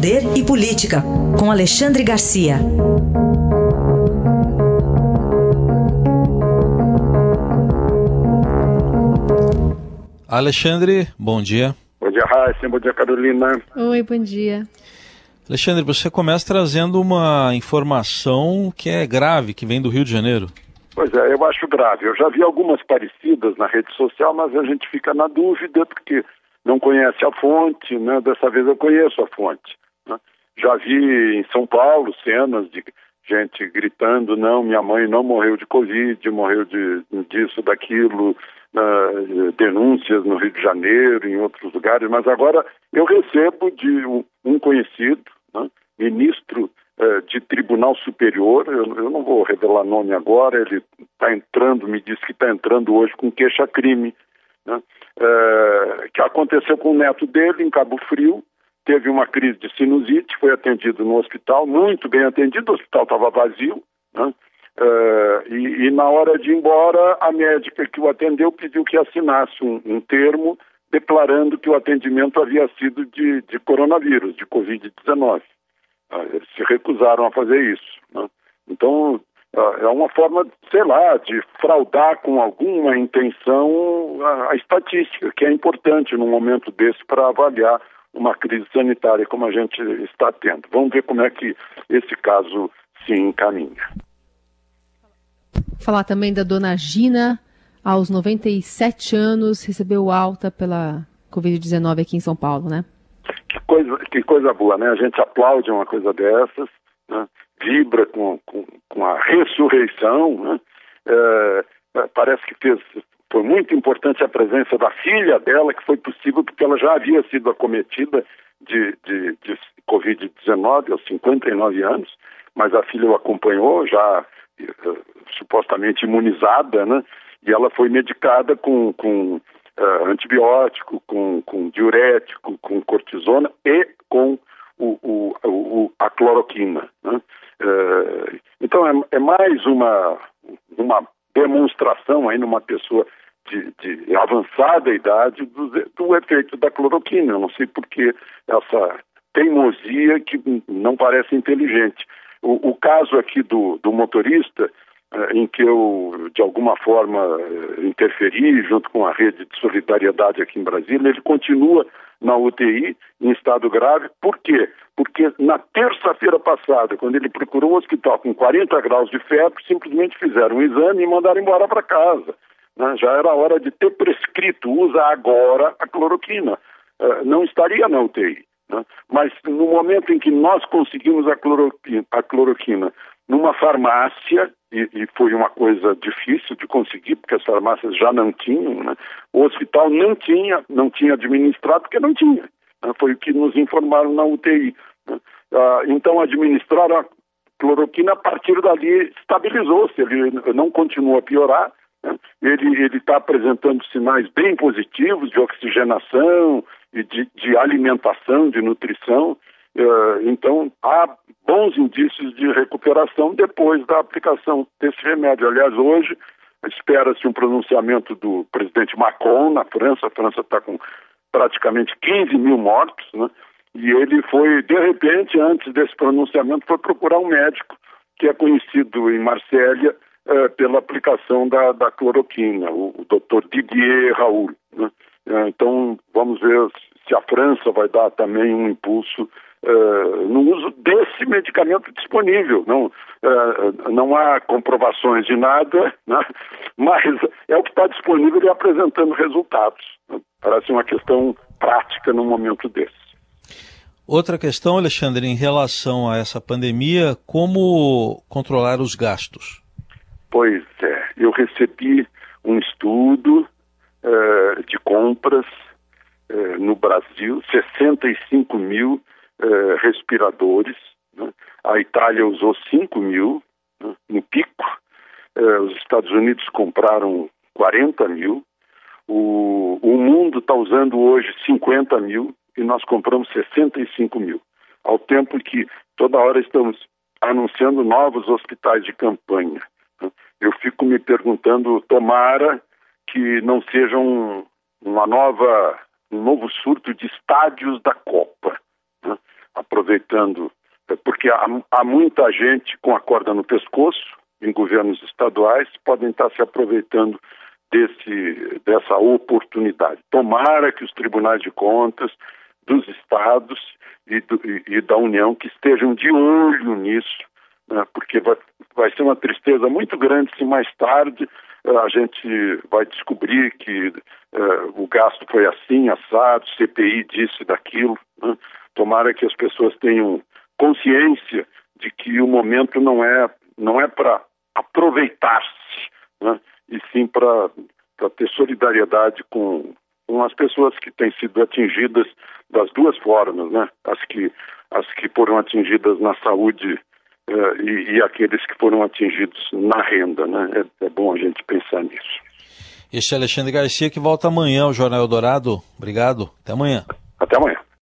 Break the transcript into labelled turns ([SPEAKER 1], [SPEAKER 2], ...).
[SPEAKER 1] Poder e Política, com Alexandre Garcia.
[SPEAKER 2] Alexandre, bom dia.
[SPEAKER 3] Bom dia, Raíssa. Bom dia, Carolina.
[SPEAKER 4] Oi, bom dia.
[SPEAKER 2] Alexandre, você começa trazendo uma informação que é grave, que vem do Rio de Janeiro.
[SPEAKER 3] Pois é, eu acho grave. Eu já vi algumas parecidas na rede social, mas a gente fica na dúvida porque não conhece a fonte, né? Dessa vez eu conheço a fonte. Já vi em São Paulo cenas de gente gritando, não, minha mãe não morreu de Covid, morreu de, disso, daquilo, uh, denúncias no Rio de Janeiro, em outros lugares, mas agora eu recebo de um, um conhecido, né? ministro uh, de Tribunal Superior, eu, eu, não vou revelar nome agora, ele está entrando, me disse que está entrando hoje com queixa-crime, né? uh, que aconteceu com o neto dele em Cabo Frio, teve uma crise de sinusite, foi atendido no hospital, muito bem atendido, o hospital estava vazio, né? uh, e, e, na hora de ir embora, a médica que o atendeu pediu que assinasse um, um termo declarando que o atendimento havia sido de, de coronavírus, de Covid-19. Uh, eles se recusaram a fazer isso. Né? Então, uh, é uma forma, sei lá, de fraudar com alguma intenção a, a estatística, que é importante num momento desse para avaliar uma crise sanitária como a gente está tendo. Vamos ver como é que esse caso se encaminha.
[SPEAKER 4] Falar também da dona Gina, aos 97 anos, recebeu alta pela Covid-19 aqui em São Paulo, né?
[SPEAKER 3] Que coisa, que coisa boa, né? A gente aplaude uma coisa dessas, né? vibra com, com, com, a ressurreição, né? É, parece que fez foi muito importante a presença da filha dela, que foi possível porque ela já havia sido acometida de, de, de Covid-19 aos 59 anos, mas a filha o acompanhou, já uh, supostamente imunizada, né? E ela foi medicada com, com uh, antibiótico, com, com diurético, com cortisona e com o, o, o a cloroquina. Né? Uh, então é, é mais uma, uma demonstração aí numa pessoa de, de avançada idade do, do, efeito da cloroquina. Eu não sei por que essa teimosia que não parece inteligente. O, o caso aqui do, do motorista, em que eu, de alguma forma, eh, interferi junto com a rede de solidariedade aqui em Brasília, ele continua na UTI em estado grave. Por quê? Porque na terça-feira passada, quando ele procurou um hospital com 40 graus de febre, simplesmente fizeram um exame e mandaram embora para casa. Né? Já era hora de ter prescrito, usa agora a cloroquina. Uh, não estaria na UTI. Né? Mas no momento em que nós conseguimos a cloroquina, a cloroquina numa farmácia, e, e, foi uma coisa difícil de conseguir, porque as farmácias já não tinham, né? o hospital não tinha, não tinha administrado, porque não tinha. Né? Foi o que nos informaram na UTI. Né? Ah, então, administraram a cloroquina, a partir dali estabilizou-se, ele não continuou a piorar, né? Ele está apresentando sinais bem positivos de oxigenação e de, de alimentação, de nutrição. Uh, então, há bons indícios de recuperação depois da aplicação desse remédio. Aliás, hoje espera-se um pronunciamento do presidente Macron na França. A França está com praticamente 15 mil mortos, né? E ele foi, de repente, antes desse pronunciamento, foi procurar um médico que é conhecido em Marsella é, pela aplicação da, da cloroquina, o, o doutor Didier Raoul. Né? É, então, vamos ver se a França vai dar também um impulso é, no uso desse medicamento disponível. Não, é, não há comprovações de nada, né? mas é o que está disponível e apresentando resultados. Parece uma questão prática num momento desse.
[SPEAKER 2] Outra questão, Alexandre, em relação a essa pandemia, como controlar os gastos?
[SPEAKER 3] Pois é, eu recebi um estudo uh, de compras uh, no Brasil, 65 mil uh, respiradores. Né? A Itália usou 5 mil né? no pico. os Estados Unidos compraram 40 mil. O, o mundo está usando hoje 50 mil e nós compramos 65 mil. Ao tempo que toda hora estamos anunciando novos hospitais de campanha eu fico me perguntando, tomara que não seja um, uma nova, um novo surto de estádios da Copa. Aproveitando é, porque há, há muita gente com a corda no pescoço em governos estaduais, podem estar se aproveitando desse, dessa oportunidade. Tomara que os tribunais de contas dos estados e, do, e, e da União que estejam de olho nisso, né, porque vai, vai ser uma tristeza muito grande se mais tarde uh, a gente vai descobrir que uh, o gasto foi assim, assado, CPI disse daquilo. Né? Tomara que as pessoas tenham consciência de que o momento não é, não é para aproveitar-se, né? e sim para ter solidariedade com, com as pessoas que têm sido atingidas das duas formas, né? As que, as que foram atingidas na saúde uh, e, e, aqueles que foram atingidos na renda, né? É, é bom a gente pensar nisso.
[SPEAKER 2] Este é Alexandre Garcia que volta amanhã ao Jornal Eldorado. Obrigado. Até amanhã.
[SPEAKER 3] Até amanhã.